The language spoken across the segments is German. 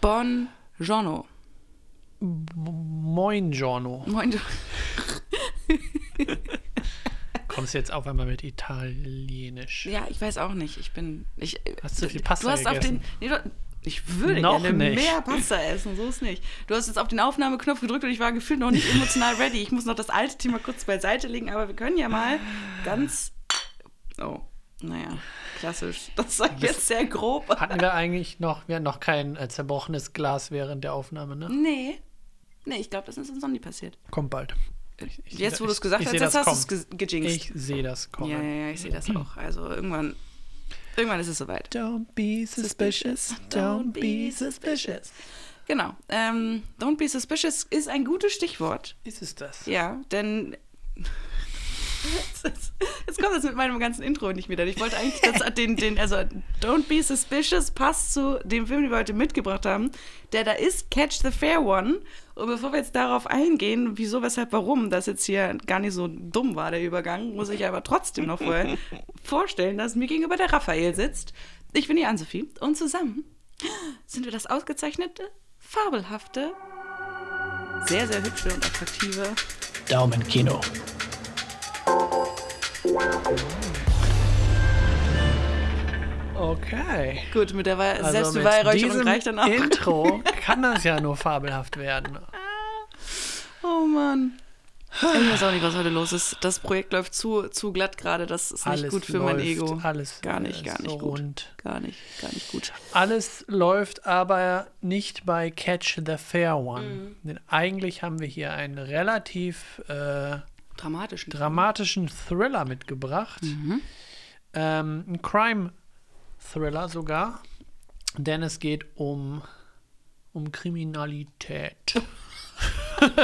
Bon Giorno. Moin Giorno. Moin. Kommst jetzt auf einmal mit Italienisch. Ja, ich weiß auch nicht. Ich bin. Ich, Hast du viel Pasta Du hast auf den. gegessen? Nee, du, ich würde Noch gerne nicht. mehr Pasta essen, so ist nicht. Du hast jetzt auf den Aufnahmeknopf gedrückt und ich war gefühlt noch nicht emotional ready. Ich muss noch das alte Thema kurz beiseite legen, aber wir können ja mal ganz. Oh, naja, klassisch. Das war jetzt sehr grob. Hatten wir eigentlich noch, wir hatten noch kein äh, zerbrochenes Glas während der Aufnahme, ne? Nee. Nee, ich glaube, das ist in Sonny passiert. Kommt bald. Ich- ich- Jetzt, wo du es ich- gesagt ich hast, jetzt das hast du es ge gejinxt. Ich sehe das kommen. Ja, ja, ja, ich sehe das auch. Also irgendwann, irgendwann ist es soweit. Don't be suspicious, don't be suspicious. Genau. Ähm, Don't be suspicious ist ein gutes Stichwort. Ist es das? Ja, denn. Jetzt kommt das mit meinem ganzen Intro nicht wieder. Ich wollte eigentlich das, den, den, also Don't Be Suspicious passt zu dem Film, den wir heute mitgebracht haben, der da ist Catch the Fair One. Und bevor wir jetzt darauf eingehen, wieso, weshalb, warum das jetzt hier gar nicht so dumm war, der Übergang, muss ich aber trotzdem noch vorher vorstellen, dass mir gegenüber der Raphael sitzt. Ich bin die Ann-Sophie und zusammen sind wir das ausgezeichnete, fabelhafte, sehr, sehr hübsche und attraktive Daumenkino. Okay. Gut, mit der Wei Also mit Selbstbeweihräucherung reicht dann auch. Intro kann das ja nur fabelhaft werden. Oh Mann. Ich weiß auch nicht, was heute los ist. Das Projekt läuft zu, zu glatt gerade. Das ist nicht Alles gut für mein läuft, Ego. Alles Gar nicht, gar nicht so gut. rund. Gar nicht, gar nicht gut. Alles läuft aber nicht bei Catch the Fair One. Mhm. Denn eigentlich haben wir hier einen relativ äh, Dramatisch. dramatischen Thriller mitgebracht. Mhm. Ähm, ein Crime-Thriller sogar. Denn es geht um, um Kriminalität.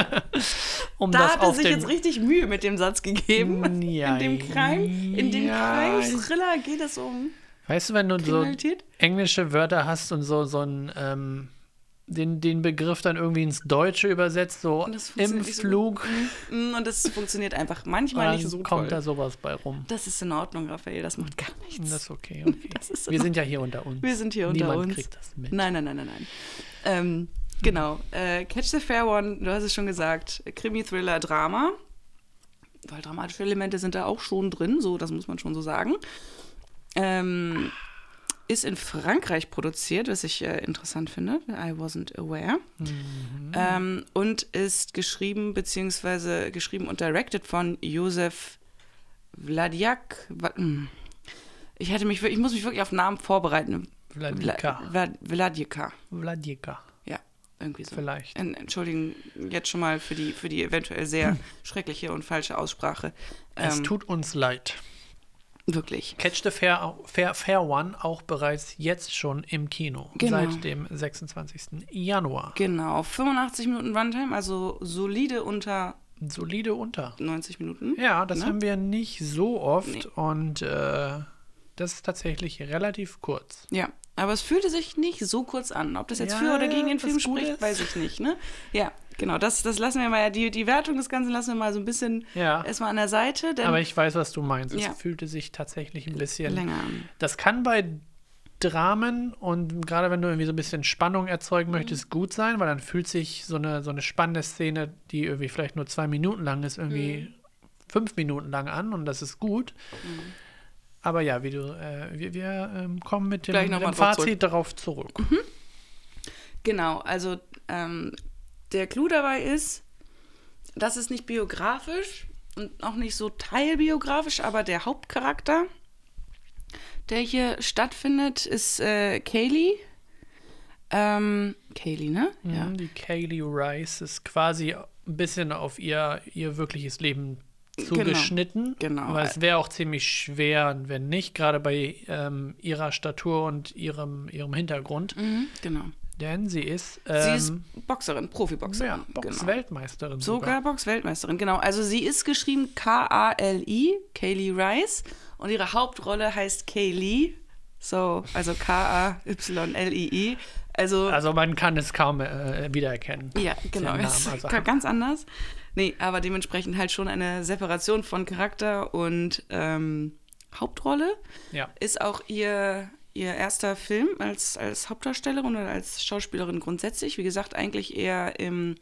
um Da hat er sich jetzt richtig Mühe mit dem Satz gegeben. Ja, in dem Crime, in dem ja. Crime-Thriller geht es um Weißt du, wenn du so englische Wörter hast und so, so ein, ähm, den, den Begriff dann irgendwie ins Deutsche übersetzt, so im nicht so Flug, Mm, Und das funktioniert einfach manchmal dann nicht so kommt toll. da sowas bei rum. Das ist in Ordnung, Raphael. Das macht gar nichts. Das ist okay, okay. Das ist Wir sind ja hier unter uns. Wir sind hier unter Niemand uns. kriegt das mit. Nein, nein, nein, nein, nein. Ähm, genau. Äh, Catch the Fair One, du hast es schon gesagt, Krimi, Thriller, Drama. Weil dramatische Elemente sind da auch schon drin, so, das muss man schon so sagen. Ähm, ist in Frankreich produziert, was ich äh, interessant finde. I wasn't aware. Ähm, und ist geschrieben, beziehungsweise geschrieben und directed von Josef Vladiak. Hm. Ich hätte mich, ich muss mich wirklich auf Namen vorbereiten. Vladika. Vla- Vladika. Vladika. Ja, irgendwie so. Vielleicht. En- Entschuldigen jetzt schon mal für die, für die eventuell sehr schreckliche und falsche Aussprache. Es Ähm, tut uns leid. Wirklich. Catch the Fair, Fair, Fair One auch bereits jetzt schon im Kino. Genau. Seit dem 26. Januar. Genau. 85 Minuten Runtime, also solide unter Solide unter. 90 Minuten. Ja, das Ne? haben wir nicht so oft Nee. und äh, das ist tatsächlich relativ kurz. Ja, aber es fühlte sich nicht so kurz an. Ob das jetzt Ja, für oder gegen den Film spricht, weiß ich nicht. Ne? Ja, genau. Das, das lassen wir mal, die, die Wertung des Ganzen lassen wir mal so ein bisschen Ja. erstmal an der Seite. Aber ich weiß, was du meinst. Ja. Es fühlte sich tatsächlich ein bisschen länger an. Das kann bei Dramen und gerade wenn du irgendwie so ein bisschen Spannung erzeugen Mhm. möchtest, gut sein, weil dann fühlt sich so eine, so eine spannende Szene, die irgendwie vielleicht nur zwei Minuten lang ist, irgendwie Mhm. fünf Minuten lang an und das ist gut. Mhm. Aber ja, wie du, äh, wir, wir ähm, kommen mit dem, mit dem Fazit darauf zurück. Genau, also ähm, der Clou dabei ist, das ist nicht biografisch und auch nicht so teilbiografisch, aber der Hauptcharakter, der hier stattfindet, ist äh, Kaylee. Ähm, Kaylee, ne? Ja. Mhm, Die Kaylee Rice ist quasi ein bisschen auf ihr, ihr wirkliches Leben zugeschnitten. genau. Aber es wäre auch ziemlich schwer, wenn nicht, gerade bei ähm, ihrer Statur und ihrem, ihrem Hintergrund. Mhm, genau. Denn sie ist, Sie ähm, ist Boxerin, Profiboxerin. ja, genau. Box-Weltmeisterin Sogar Box-Weltmeisterin, genau. Also sie ist geschrieben K-A-L-I, Kaylee Rice. Und ihre Hauptrolle heißt Kaylee. So, also K-A-Y-L-I-I. Also, Also man kann es kaum äh, wiedererkennen. ja, genau. Namen, also ga- ganz anders. Nee, aber dementsprechend halt schon eine Separation von Charakter und ähm, Hauptrolle. Ja. Ist auch ihr, ihr erster Film als, als Hauptdarstellerin oder als Schauspielerin grundsätzlich. Wie gesagt, eigentlich eher im,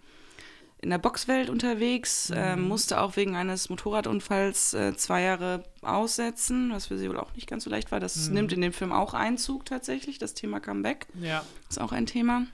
in der Boxwelt unterwegs, Mhm. äh, musste auch wegen eines Motorradunfalls äh, zwei Jahre aussetzen, was für sie wohl auch nicht ganz so leicht war. Das Mhm. nimmt in dem Film auch Einzug tatsächlich, das Thema Comeback Ja. ist auch ein Thema.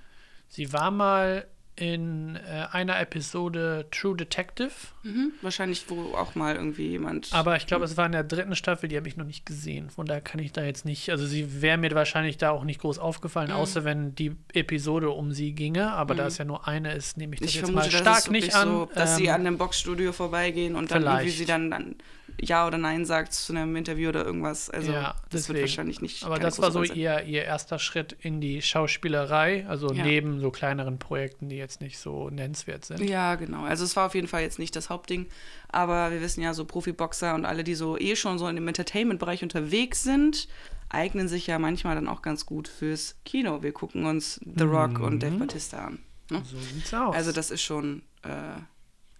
Sie war mal in äh, einer Episode True Detective, Mhm. Wahrscheinlich, wo auch mal irgendwie jemand. aber ich glaube, es war in der dritten Staffel, die habe ich noch nicht gesehen. Von daher kann ich da jetzt nicht, also sie wäre mir wahrscheinlich da auch nicht groß Mhm. aufgefallen, außer wenn die Episode um sie ginge. Aber da es ja nur eine ist, nehme ich das ich jetzt vermute, mal stark nicht an. so, dass sie Ähm, an einem Boxstudio vorbeigehen und dann irgendwie vielleicht. sie dann, dann Ja oder Nein sagt zu einem Interview oder irgendwas. Also Ja, das deswegen. wird wahrscheinlich nicht. Aber das war so ihr, ihr erster Schritt in die Schauspielerei, also Ja. neben so kleineren Projekten, die jetzt nicht so nennenswert sind. Ja, genau. Also es war auf jeden Fall jetzt nicht das Hauptding, aber wir wissen ja, so Profiboxer und alle, die so eh schon so in dem Entertainment-Bereich unterwegs sind, eignen sich ja manchmal dann auch ganz gut fürs Kino. Wir gucken uns The Rock und Dave Bautista an. Ne? So sieht's aus. Also das ist schon, äh,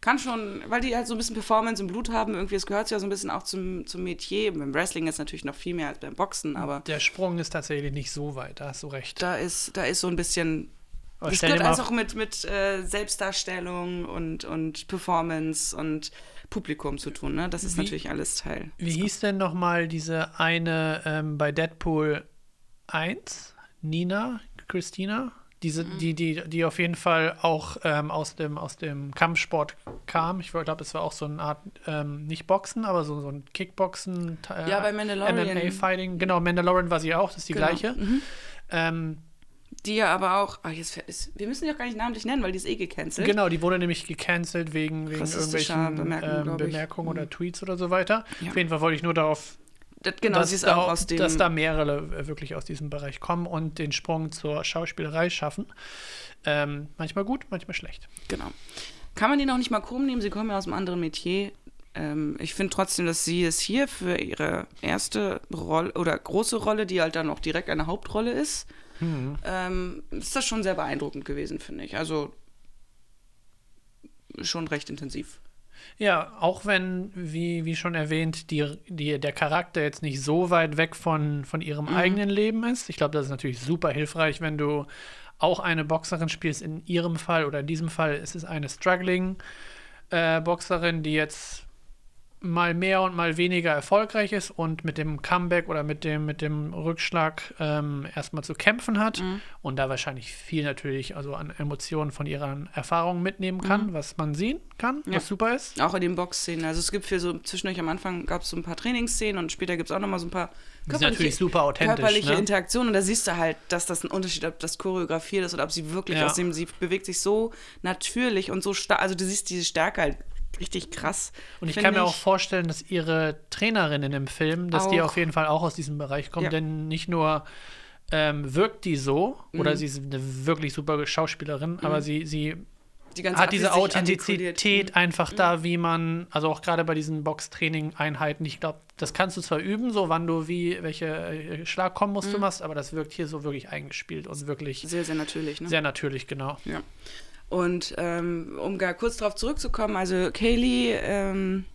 kann schon, weil die halt so ein bisschen Performance im Blut haben, irgendwie, es gehört ja so ein bisschen auch zum, zum Metier. Beim Wrestling jetzt natürlich noch viel mehr als beim Boxen, aber der Sprung ist tatsächlich nicht so weit, da hast du recht. da ist, da ist so ein bisschen Aber das gehört alles auch mit, mit äh, Selbstdarstellung und, und Performance und Publikum zu tun. Ne? Das ist Wie- natürlich alles Teil. Wie hieß denn nochmal diese eine ähm, bei Deadpool 1? Nina? Christina? Diese, Mhm. die, die, die auf jeden Fall auch ähm, aus, dem, aus dem Kampfsport kam. Ich glaube, es war auch so eine Art, ähm, nicht Boxen, aber so, so ein Kickboxen. Äh, Ja, bei Mandalorian. MMA-Fighting. Genau, Mandalorian war sie auch, das ist die Genau. gleiche. Ähm, Die ja aber auch, ah, jetzt ist, wir müssen die auch gar nicht namentlich nennen, weil die ist eh gecancelt. Genau, die wurde nämlich gecancelt wegen, wegen irgendwelchen Bemerkungen, ähm. Bemerkungen oder Tweets oder so weiter. Ja. Auf jeden Fall wollte ich nur darauf Das, genau, dass, da, dass da mehrere äh, wirklich aus diesem Bereich kommen und den Sprung zur Schauspielerei schaffen. Ähm, manchmal gut, manchmal schlecht. Genau. Kann man die noch nicht mal krumm nehmen? Sie kommen ja aus einem anderen Metier. Ähm, ich finde trotzdem, dass sie es hier für ihre erste Rolle oder große Rolle, die halt dann auch direkt eine Hauptrolle ist, ähm, ist das schon sehr beeindruckend gewesen, finde ich. Also schon recht intensiv. Ja, auch wenn, wie, wie schon erwähnt, die, die, der Charakter jetzt nicht so weit weg von, von ihrem Mhm. eigenen Leben ist. Ich glaube, das ist natürlich super hilfreich, wenn du auch eine Boxerin spielst. In ihrem Fall oder in diesem Fall ist es eine struggling äh, Boxerin, die jetzt mal mehr und mal weniger erfolgreich ist und mit dem Comeback oder mit dem, mit dem Rückschlag ähm, erstmal zu kämpfen hat Mhm. und da wahrscheinlich viel natürlich also an Emotionen von ihren Erfahrungen mitnehmen kann, was man sehen kann, Mhm. Ja. was super ist. Auch in den Boxszenen. Also es gibt für so zwischendurch am Anfang gab es so ein paar Trainingsszenen und später gibt es auch noch mal so ein paar sind natürlich super authentisch. körperliche Ne? Interaktionen und da siehst du halt, dass das ein Unterschied, ob das choreografiert ist oder ob sie wirklich Ja. aus dem, sie bewegt sich so natürlich und so stark, also du siehst diese Stärke halt richtig krass. Und ich kann mir auch vorstellen, dass ihre Trainerin in dem Film, dass die Auch. auf jeden Fall auch aus diesem Bereich kommt, Ja. denn nicht nur ähm, wirkt die so, oder Mhm. sie ist eine wirklich super Schauspielerin, aber sie, sie die hat diese. Authentizität Mhm. einfach da, wie man, also auch gerade bei diesen Boxtraining-Einheiten, ich glaube, das kannst du zwar üben, so wann du wie, welche äh, Schlagkombos du machst, aber das wirkt hier so wirklich eingespielt und wirklich Sehr, sehr natürlich, ne? sehr natürlich, genau. Ja. Und ähm, um gar kurz darauf zurückzukommen, also Kaylee ähm,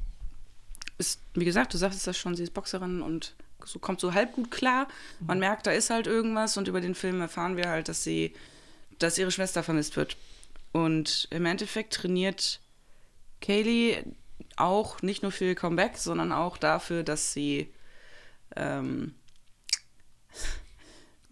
ist, wie gesagt, du sagtest das schon, sie ist Boxerin und so kommt so halb gut klar. Man merkt, da ist halt irgendwas und über den Film erfahren wir halt, dass sie, dass ihre Schwester vermisst wird. Und im Endeffekt trainiert Kaylee auch nicht nur für ihr Comeback, sondern auch dafür, dass sie ähm,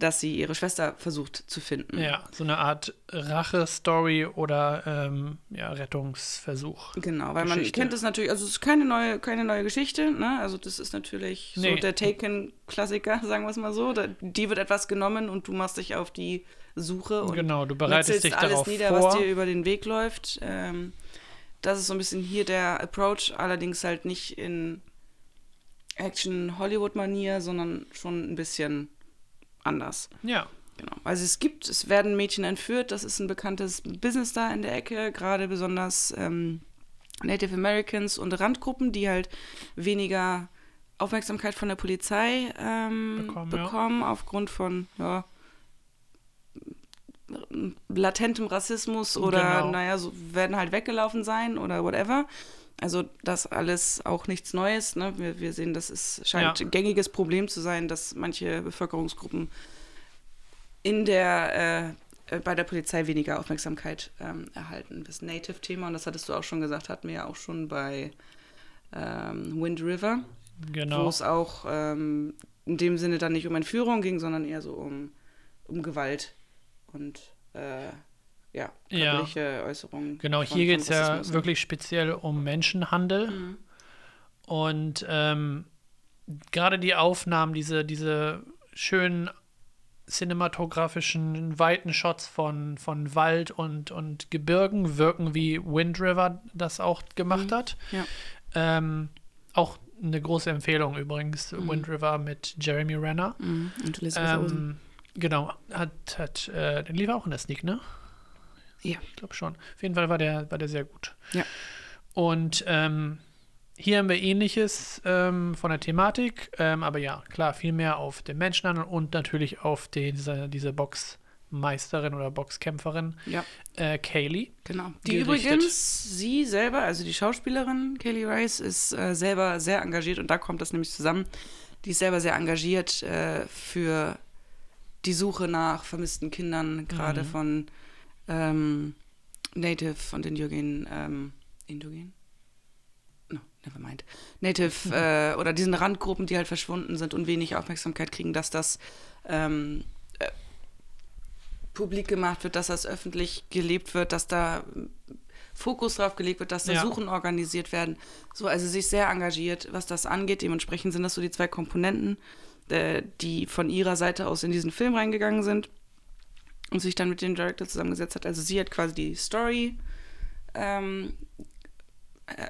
dass sie ihre Schwester versucht zu finden. Ja, so eine Art Rache-Story oder ähm, ja, Rettungsversuch. Genau, weil man Geschichte. kennt das natürlich, also es ist keine neue, keine neue Geschichte, ne? Also das ist natürlich so Nee. der Taken-Klassiker, sagen wir es mal so. Da, die wird etwas genommen und du machst dich auf die Suche und Genau, du bereitest dich alles darauf nieder, vor. was dir über den Weg läuft. Ähm, das ist so ein bisschen hier der Approach, allerdings halt nicht in Action-Hollywood-Manier, sondern schon ein bisschen anders. Ja, Genau. Also es gibt, es werden Mädchen entführt, das ist ein bekanntes Business da in der Ecke, gerade besonders ähm, Native Americans und Randgruppen, die halt weniger Aufmerksamkeit von der Polizei ähm, Bekommen, bekommen, ja. aufgrund von ja, latentem Rassismus oder Genau. naja, so werden halt weggelaufen sein oder whatever. Also das alles auch nichts Neues. Ne? Wir, wir sehen, das ist, scheint Ja. ein gängiges Problem zu sein, dass manche Bevölkerungsgruppen in der, äh, äh, bei der Polizei weniger Aufmerksamkeit ähm, erhalten. Das Native-Thema, und das hattest du auch schon gesagt, hatten wir ja auch schon bei ähm, Wind River, wo Genau. es auch ähm, in dem Sinne dann nicht um Entführung ging, sondern eher so um, um Gewalt und äh, ja, Ja. körperliche Äußerungen. Genau, von- hier geht es ja Rassismus. wirklich speziell um Menschenhandel. Mhm. Und ähm, gerade die Aufnahmen, diese, diese schönen cinematografischen weiten Shots von, von Wald und, und Gebirgen wirken wie Wind River das auch gemacht Mhm. hat. Ja. Ähm, auch eine große Empfehlung übrigens, Wind River mit Jeremy Renner. Mhm. Und Elizabeth. Ähm, genau, hat, hat äh, den lief auch in der Sneak, ne? Ja. Ich glaube schon. Auf jeden Fall war der, war der sehr gut. Ja. Und ähm, hier haben wir ähnliches ähm, von der Thematik, ähm, aber ja, klar, viel mehr auf den Menschenhandel und natürlich auf die, diese, diese Boxmeisterin oder Boxkämpferin Ja, äh, Kaylee. genau. Die gerichtet. übrigens, sie selber, also die Schauspielerin Kaylee Rice, ist äh, selber sehr engagiert und da kommt das nämlich zusammen. Die ist selber sehr engagiert äh, für die Suche nach vermissten Kindern, gerade Mhm. von ähm, Native und Indogen, ähm, Indogen? No, never mind. Native äh, oder diesen Randgruppen, die halt verschwunden sind und wenig Aufmerksamkeit kriegen, dass das ähm, äh, publik gemacht wird, dass das öffentlich gelebt wird, dass da äh, Fokus drauf gelegt wird, dass da Ja. Suchen organisiert werden. So, also sich sehr engagiert, was das angeht. Dementsprechend sind das so die zwei Komponenten, äh, die von ihrer Seite aus in diesen Film reingegangen sind und sich dann mit dem Director zusammengesetzt hat. Also sie hat quasi die Story ähm, äh,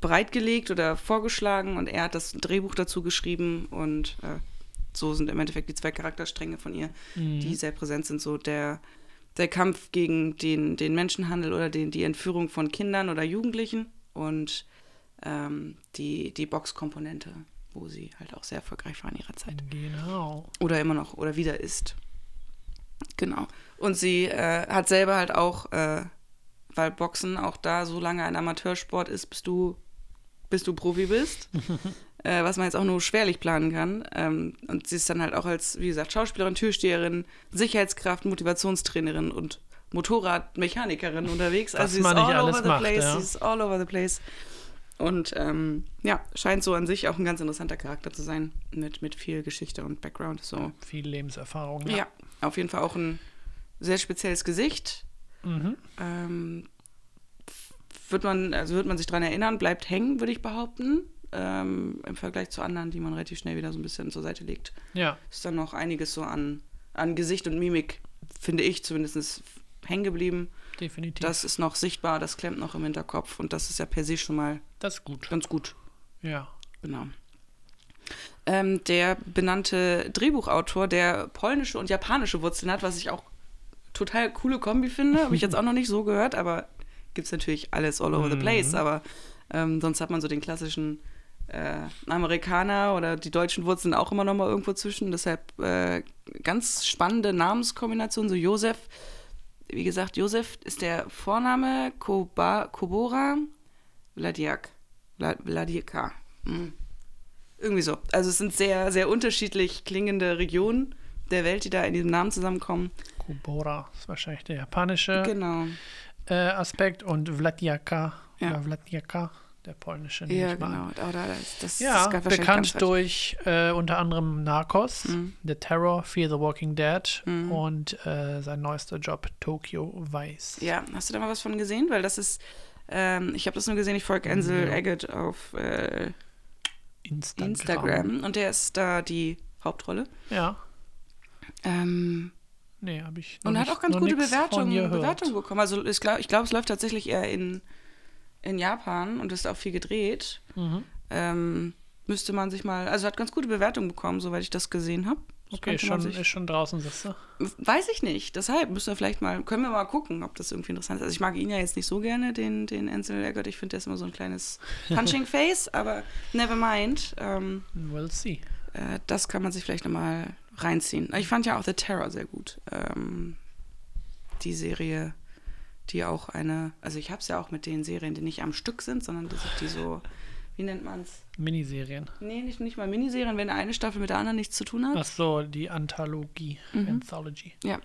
bereitgelegt oder vorgeschlagen und er hat das Drehbuch dazu geschrieben und äh, so sind im Endeffekt die zwei Charakterstränge von ihr, Mhm. die sehr präsent sind. So der, der Kampf gegen den, den Menschenhandel oder den, die Entführung von Kindern oder Jugendlichen und ähm, die, die Boxkomponente, wo sie halt auch sehr erfolgreich war in ihrer Zeit. Genau. Oder immer noch oder wieder ist. Genau. Und sie äh, hat selber halt auch, äh, weil Boxen auch da so lange ein Amateursport ist, bis du, bis du Profi bist, äh, was man jetzt auch nur schwerlich planen kann. Ähm, und sie ist dann halt auch als, wie gesagt, Schauspielerin, Türsteherin, Sicherheitskraft, Motivationstrainerin und Motorradmechanikerin unterwegs. Also sie ist all over the macht, place. ja. Sie ist all over the place. Und ähm, ja, scheint so an sich auch ein ganz interessanter Charakter zu sein, mit, mit viel Geschichte und Background. So. Viel Lebenserfahrung. Ja. Auf jeden Fall auch ein sehr spezielles Gesicht. Mhm. Ähm, wird man, also wird man sich daran erinnern, bleibt hängen, würde ich behaupten. Ähm, Im Vergleich zu anderen, die man relativ schnell wieder so ein bisschen zur Seite legt. ja. Ist dann noch einiges so an, an Gesicht und Mimik, finde ich zumindest, hängen geblieben. definitiv. Das ist noch sichtbar, das klemmt noch im Hinterkopf und das ist ja per se schon mal das gut. ganz gut. Ja. Genau. Ähm, der benannte Drehbuchautor, der polnische und japanische Wurzeln hat, was ich auch total coole Kombi finde, habe ich jetzt auch noch nicht so gehört, aber gibt es natürlich alles all over the place, aber ähm, sonst hat man so den klassischen äh, Amerikaner oder die deutschen Wurzeln auch immer noch mal irgendwo zwischen, deshalb äh, ganz spannende Namenskombination, so Josef, wie gesagt, Josef ist der Vorname, Koba, Kobora, Vladiak, Vla- Vladika. Irgendwie so. Also es sind sehr, sehr unterschiedlich klingende Regionen der Welt, die da in diesem Namen zusammenkommen. Kubora ist wahrscheinlich der japanische Genau. äh, Aspekt und Vladjaka Ja. oder Vladjaka, der polnische. Ja, genau. das, das Ja, ganz bekannt durch äh, unter anderem Narcos, Mhm. The Terror, Fear the Walking Dead Mhm. und äh, sein neuester Job Tokyo Vice. Ja, hast du da mal was von gesehen? Weil das ist, ähm, ich habe das nur gesehen, ich folge Ansel Ja. Agate auf äh, Instagram. Instagram und der ist da die Hauptrolle. Ja, Ähm, nee, habe ich und hat auch ganz gute Bewertungen. Bewertungen bekommen. Also ich glaube, ich, glaub, es läuft tatsächlich eher in, in Japan und ist auch viel gedreht. Mhm. Ähm, müsste man sich mal, also hat ganz gute Bewertungen bekommen, soweit ich das gesehen habe. Das Okay, schon, sich- ist schon draußen, siehst du? Weiß ich nicht. Deshalb müssen wir vielleicht mal, können wir mal gucken, ob das irgendwie interessant ist. Also ich mag ihn ja jetzt nicht so gerne, den, den Ansel Elgort. Ich finde, der ist immer so ein kleines Punching Face, aber never mind. Ähm, We'll see. äh, das kann man sich vielleicht nochmal reinziehen. Ich fand ja auch The Terror sehr gut. Ähm, die Serie die auch eine, also ich habe es ja auch mit den Serien, die nicht am Stück sind, sondern die, die so, wie nennt man es? Miniserien. Nee, nicht, nicht mal Miniserien, wenn eine Staffel mit der anderen nichts zu tun hat. Ach so, die Anthologie, Mhm. Anthology. Ja,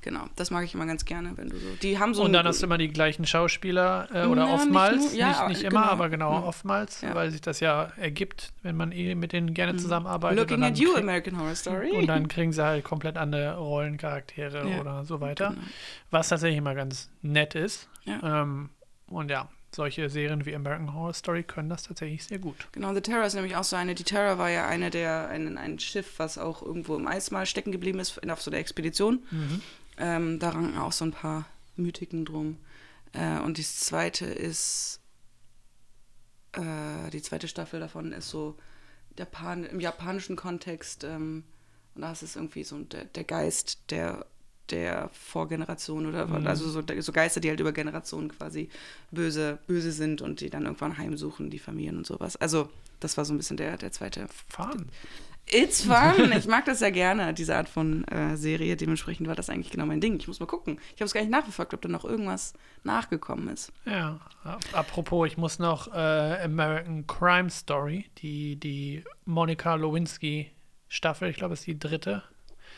genau. Das mag ich immer ganz gerne, wenn du so. Die haben so Und dann hast du immer die gleichen Schauspieler äh, oder Ja, nicht oftmals, nur- ja, nicht, nicht immer, genau. aber genau Ja. oftmals, weil sich das ja ergibt, wenn man eh mit denen gerne zusammenarbeitet. Looking und dann at you, American Horror Story. Und dann kriegen sie halt komplett andere Rollencharaktere oder so weiter. Genau. Was tatsächlich immer ganz nett ist. Ja. Ähm, und ja, solche Serien wie American Horror Story können das tatsächlich sehr gut. Genau, The Terror ist nämlich auch so eine. Die Terror war ja eine der, ein, ein Schiff, was auch irgendwo im Eis mal stecken geblieben ist, auf so einer Expedition. Mhm. Ähm, da ranken auch so ein paar Mythiken drum. Äh, und die zweite ist, äh, die zweite Staffel davon ist so Japan, im japanischen Kontext. Ähm, und da ist es irgendwie so der, der Geist der, der Vorgeneration oder Mhm. also so, so Geister, die halt über Generationen quasi böse, böse sind und die dann irgendwann heimsuchen, die Familien und sowas. Also, das war so ein bisschen der, der zweite Fahren. It's fun. Ich mag das sehr gerne, diese Art von äh, Serie. Dementsprechend war das eigentlich genau mein Ding. Ich muss mal gucken. Ich habe es gar nicht nachverfolgt, ob da noch irgendwas nachgekommen ist. Ja, ap- apropos, ich muss noch äh, American Crime Story, die, die Monica Lewinsky Staffel, ich glaube, ist die dritte.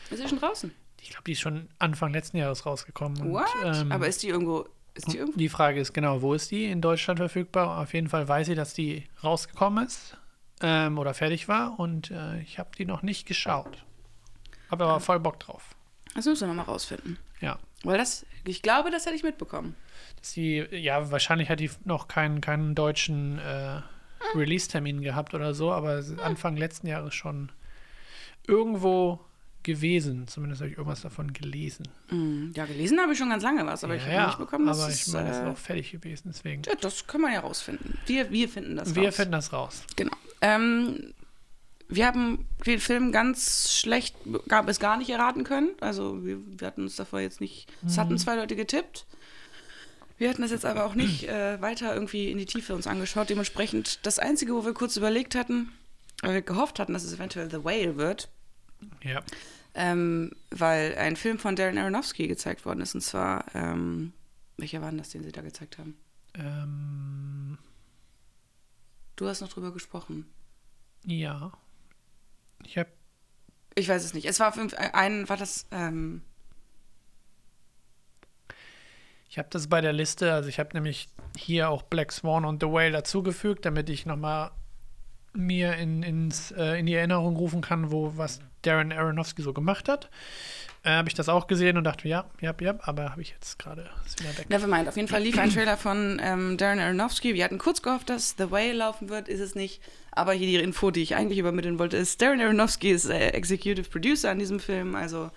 Ist sie schon draußen? Ich glaube, die ist schon Anfang letzten Jahres rausgekommen. Und, What? ähm, Aber ist die irgendwo. Ist die irgendwo? die Frage ist genau, wo ist die in Deutschland verfügbar? Auf jeden Fall weiß ich, dass die rausgekommen ist ähm, oder fertig war und äh, ich habe die noch nicht geschaut. Habe aber voll Bock drauf. Das müssen wir nochmal rausfinden. Ja. Weil das, ich glaube, das hätte ich mitbekommen. Dass die, ja, wahrscheinlich hat die noch keinen, keinen deutschen äh, Release-Termin gehabt oder so, aber ist Anfang letzten Jahres schon irgendwo gewesen. Zumindest habe ich irgendwas davon gelesen. Mm, Ja, gelesen habe ich schon ganz lange was, aber ich habe ja, nicht bekommen, dass aber es, ich meine, es ist äh, auch fertig gewesen, deswegen. ja, das können wir ja rausfinden. Wir, wir finden das Wir raus. finden das raus. Genau. Ähm, wir haben den Film ganz schlecht, gab es gar nicht erraten können. Also wir, wir hatten uns davor jetzt nicht, es hatten zwei Leute getippt. Wir hatten das jetzt aber auch nicht äh, weiter irgendwie in die Tiefe uns angeschaut. Dementsprechend das Einzige, wo wir kurz überlegt hatten, weil wir gehofft hatten, dass es eventuell The Whale wird, Ja. ähm, weil ein Film von Darren Aronofsky gezeigt worden ist. Und zwar, ähm, welcher war denn das, den sie da gezeigt haben? Ähm, Du hast noch drüber gesprochen. ja. Ich habe Ich weiß es nicht. Es war auf jeden Fall ein, war das, ähm, Ich habe das bei der Liste, also ich habe nämlich hier auch Black Swan und The Whale dazugefügt, damit ich nochmal mir in, ins, äh, in die Erinnerung rufen kann, wo was Darren Aronofsky so gemacht hat. Äh, habe ich das auch gesehen und dachte, ja, ja, ja, aber habe ich jetzt gerade wieder weg. Nevermind. Auf jeden Fall lief ein Trailer von ähm, Darren Aronofsky. Wir hatten kurz gehofft, dass The Whale laufen wird, ist es nicht. Aber hier die Info, die ich eigentlich übermitteln wollte, ist, Darren Aronofsky ist äh, Executive Producer an diesem Film, also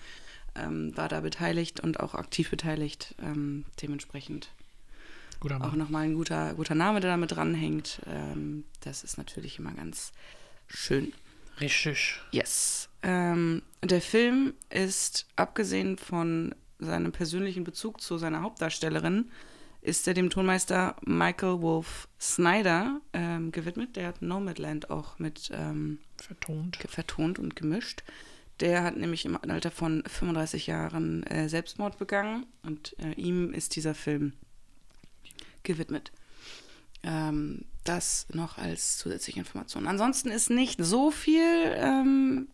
ähm, war da beteiligt und auch aktiv beteiligt. Ähm, dementsprechend Guter auch Mann. nochmal ein guter, guter Name, der damit dranhängt. Ähm, das ist natürlich immer ganz schön. Richtig. Yes. Ähm, der Film ist, abgesehen von seinem persönlichen Bezug zu seiner Hauptdarstellerin, ist er dem Tonmeister Michael Wolf Snyder ähm, gewidmet. Der hat Nomadland auch mit ähm, Vertont. vertont und gemischt. Der hat nämlich im Alter von 35 Jahren äh, Selbstmord begangen und äh, ihm ist dieser Film gewidmet. Ähm, das noch als zusätzliche Information. Ansonsten ist nicht so viel ähm,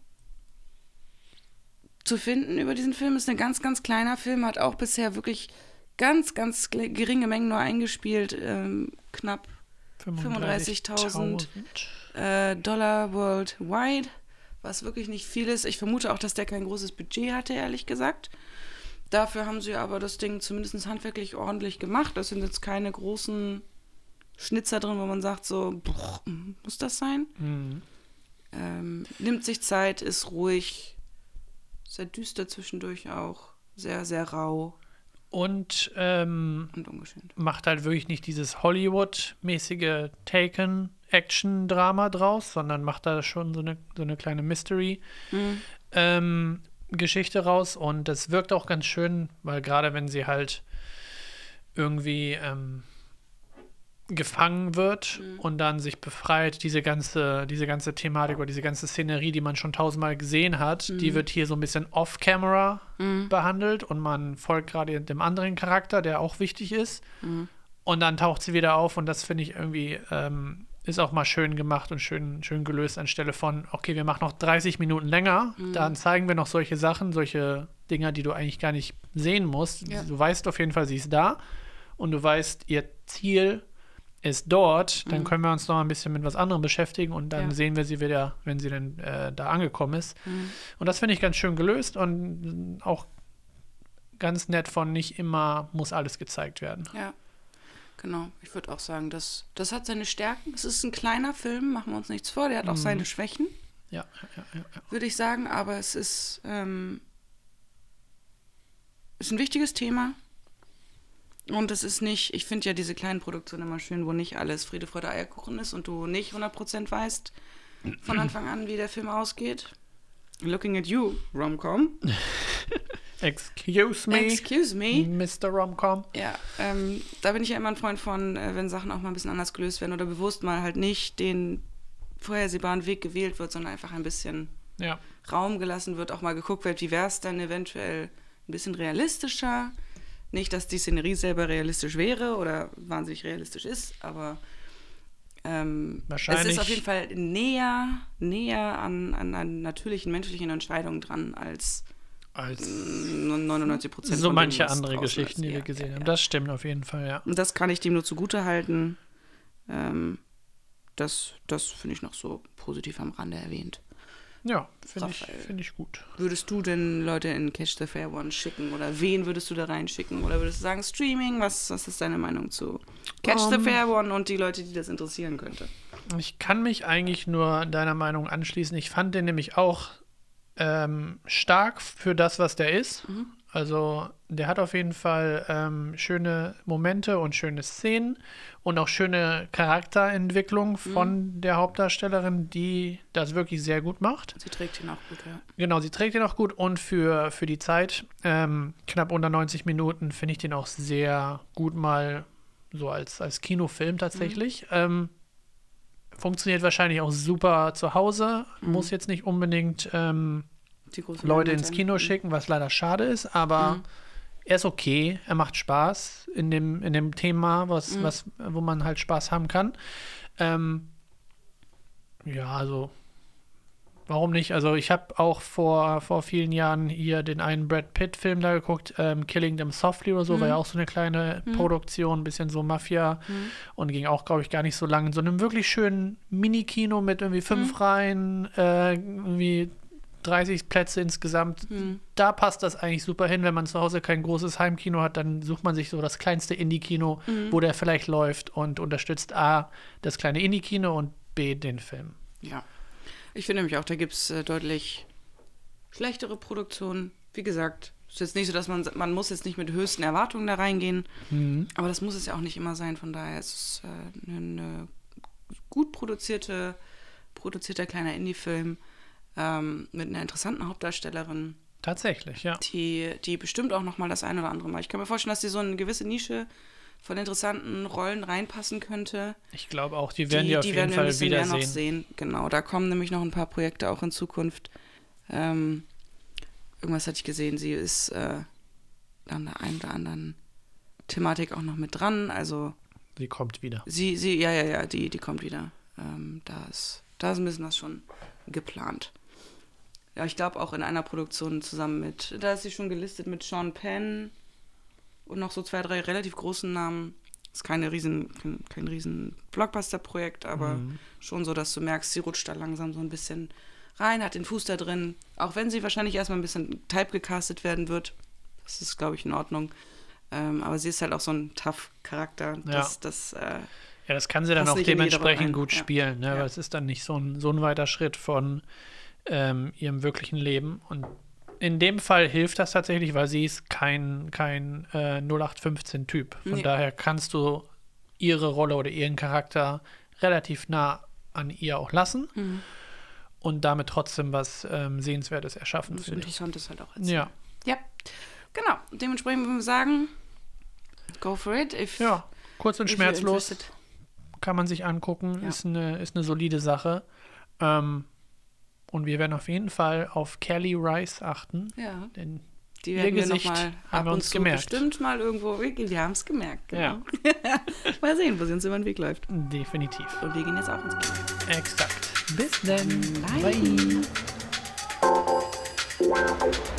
zu finden über diesen Film. Ist ein ganz, ganz kleiner Film, hat auch bisher wirklich ganz, ganz geringe Mengen nur eingespielt. Ähm, knapp 35.000 äh, Dollar worldwide, was wirklich nicht viel ist. Ich vermute auch, dass der kein großes Budget hatte, ehrlich gesagt. Dafür haben sie aber das Ding zumindest handwerklich ordentlich gemacht. Das sind jetzt keine großen Schnitzer drin, wo man sagt, so, boah, muss das sein? Mhm. Ähm, nimmt sich Zeit, ist ruhig, sehr düster zwischendurch auch, sehr, sehr rau Und ähm, und macht halt wirklich nicht dieses Hollywood-mäßige Taken-Action-Drama draus, sondern macht da schon so eine, so eine kleine Mystery. Mhm. ähm, raus und das wirkt auch ganz schön, weil gerade wenn sie halt irgendwie ähm, gefangen wird und dann sich befreit, diese ganze, diese ganze Thematik oder diese ganze Szenerie, die man schon tausendmal gesehen hat, die wird hier so ein bisschen off-camera behandelt und man folgt gerade dem anderen Charakter, der auch wichtig ist. Und dann taucht sie wieder auf und das finde ich irgendwie, ähm, ist auch mal schön gemacht und schön, schön gelöst anstelle von, okay, wir machen noch 30 Minuten länger, dann zeigen wir noch solche Sachen, solche Dinger, die du eigentlich gar nicht sehen musst. Ja. Du weißt auf jeden Fall, sie ist da und du weißt, ihr Ziel ist dort, dann können wir uns noch ein bisschen mit was anderem beschäftigen und dann Mhm. Ja. sehen wir sie wieder, wenn sie dann äh, da angekommen ist. Mhm. Und das finde ich ganz schön gelöst und äh, auch ganz nett von nicht immer muss alles gezeigt werden. Ja, genau. Ich würde auch sagen, das, das hat seine Stärken. Es ist ein kleiner Film, machen wir uns nichts vor. Der hat auch seine Schwächen, Ja, ja, ja, ja. würde ich sagen. Aber es ist, ähm, ist ein wichtiges Thema. Und es ist nicht, ich finde ja diese kleinen Produktionen immer schön, wo nicht alles Friede, Freude, Eierkuchen ist und du nicht 100% weißt von Anfang an, wie der Film ausgeht. Looking at you, Romcom. Excuse me, Excuse me. Mr. Romcom. Ja, ähm, da bin ich ja immer ein Freund von, äh, wenn Sachen auch mal ein bisschen anders gelöst werden oder bewusst mal halt nicht den vorhersehbaren Weg gewählt wird, sondern einfach ein bisschen Ja, Raum gelassen wird, auch mal geguckt wird, wie wäre es dann eventuell ein bisschen realistischer. Nicht, dass die Szenerie selber realistisch wäre oder wahnsinnig realistisch ist, aber ähm, es ist auf jeden Fall näher, näher an, an, an natürlichen menschlichen Entscheidungen dran als als 99 Prozent so manche andere Geschichten, die wir gesehen ja, haben. Ja. Das stimmt auf jeden Fall, ja. Und das kann ich dem nur zugute halten. Ähm, das das finde ich noch so positiv am Rande erwähnt. Ja, finde ich, find ich gut. Würdest du denn Leute in Catch the Fair One schicken oder wen würdest du da reinschicken? Oder würdest du sagen Streaming? Was, was ist deine Meinung zu Catch the Um. Fair One und die Leute, die das interessieren könnte? Ich kann mich eigentlich nur deiner Meinung anschließen. Ich fand den nämlich auch ähm, stark für das, was der ist. Also der hat auf jeden Fall ähm, schöne Momente und schöne Szenen und auch schöne Charakterentwicklung von der Hauptdarstellerin, die das wirklich sehr gut macht. Sie trägt ihn auch gut, ja. Genau, sie trägt den auch gut und für, für die Zeit, ähm, knapp unter 90 Minuten, finde ich den auch sehr gut mal so als, als Kinofilm tatsächlich. Ähm, funktioniert wahrscheinlich auch super zu Hause, muss jetzt nicht unbedingt ähm, Leute ins. Kino schicken, was leider schade ist, aber Mhm. er ist okay, er macht Spaß in dem, in dem Thema, was, Mhm. was, wo man halt Spaß haben kann. Ähm, ja, also warum nicht? Also ich habe auch vor, vor vielen Jahren hier den einen Brad Pitt-Film da geguckt, ähm, Killing Them Softly oder so, war ja auch so eine kleine Produktion, ein bisschen so Mafia und ging auch, glaube ich, gar nicht so lange. In so einem wirklich schönen Mini-Kino mit irgendwie fünf Reihen, äh, irgendwie 30 Plätze insgesamt. Mhm. Da passt das eigentlich super hin. Wenn man zu Hause kein großes Heimkino hat, dann sucht man sich so das kleinste Indie-Kino, Mhm. wo der vielleicht läuft und unterstützt A, das kleine Indie-Kino und B, den Film. Ja. Ich finde nämlich auch, da gibt es äh, deutlich schlechtere Produktionen. Wie gesagt, es ist jetzt nicht so, dass man, man muss jetzt nicht mit höchsten Erwartungen da reingehen. Aber das muss es ja auch nicht immer sein. Von daher ist es äh, eine, eine gut produzierte, produzierter kleiner Indie-Film ähm, mit einer interessanten Hauptdarstellerin, Tatsächlich, ja. die, die bestimmt auch noch mal das ein oder andere Mal. Ich kann mir vorstellen, dass die so eine gewisse Nische von interessanten Rollen reinpassen könnte. Ich glaube auch, die werden die, auf jeden wir Fall bisschen mehr noch wiedersehen. sehen. Genau, da kommen nämlich noch ein paar Projekte auch in Zukunft. Ähm, irgendwas hatte ich gesehen, sie ist äh, an der einen oder anderen Thematik auch noch mit dran. Also Sie kommt wieder. sie, sie, ja, ja, ja, die, die kommt wieder. Ähm, da ist, da ist ein bisschen was schon geplant. Ja, ich glaube auch in einer Produktion zusammen mit, da ist sie schon gelistet mit Sean Penn und noch so zwei, drei relativ großen Namen. Ist keine riesen, kein, kein riesen Blockbuster-Projekt, aber schon so, dass du merkst, sie rutscht da langsam so ein bisschen rein, hat den Fuß da drin. Auch wenn sie wahrscheinlich erstmal ein bisschen type gecastet werden wird. Das ist, glaube ich, in Ordnung. Ähm, aber sie ist halt auch so ein Tough-Charakter. Das, das, äh, Ja, das kann sie dann auch dementsprechend gut Ja. spielen, ne? Ja. weil es ist dann nicht so ein, so ein weiter Schritt von ähm, ihrem wirklichen Leben. Und in dem Fall hilft das tatsächlich, weil sie ist kein, kein äh, 0815-Typ. Von Nee. daher kannst du ihre Rolle oder ihren Charakter relativ nah an ihr auch lassen Mhm. und damit trotzdem was ähm, Sehenswertes erschaffen, ich. Interessantes halt auch Ja, Ja, genau. Dementsprechend würden wir sagen, go for it. If, ja, kurz und schmerzlos. kann man sich angucken, Ja. ist, eine, ist eine solide Sache. Ähm, und wir werden auf jeden Fall auf Kelly Rice achten, Ja, denn die Ihr werden wir Gesicht nochmal haben ab wir uns zu gemerkt. bestimmt mal irgendwo. Wir, wir haben es gemerkt. Genau. Ja. mal sehen, wo sie uns über den Weg läuft. definitiv. Und wir gehen jetzt auch ins Kino. Exakt. Bis dann. Bye. Bye.